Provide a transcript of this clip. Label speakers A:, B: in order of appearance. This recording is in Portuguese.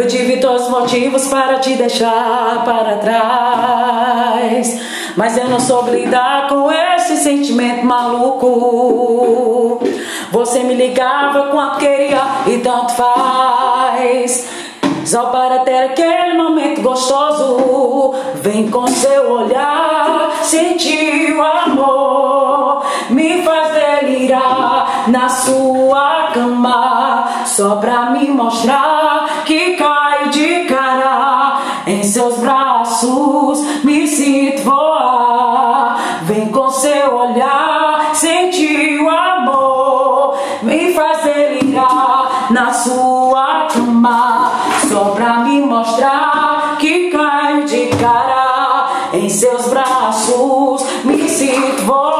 A: Eu tive todos os motivos para te deixar para trás. Mas eu não soube lidar com esse sentimento maluco. Você me ligava quando queria e tanto faz. Só para ter aquele momento gostoso. Vem com seu olhar, sentir o amor. Me faz delirar na sua cama. Só pra me mostrar braços. Me sinto voar. Vem com seu olhar, sentir o amor. Me faz delirar na sua cama. Só pra me mostrar que caio de cara em seus braços. Me sinto voar.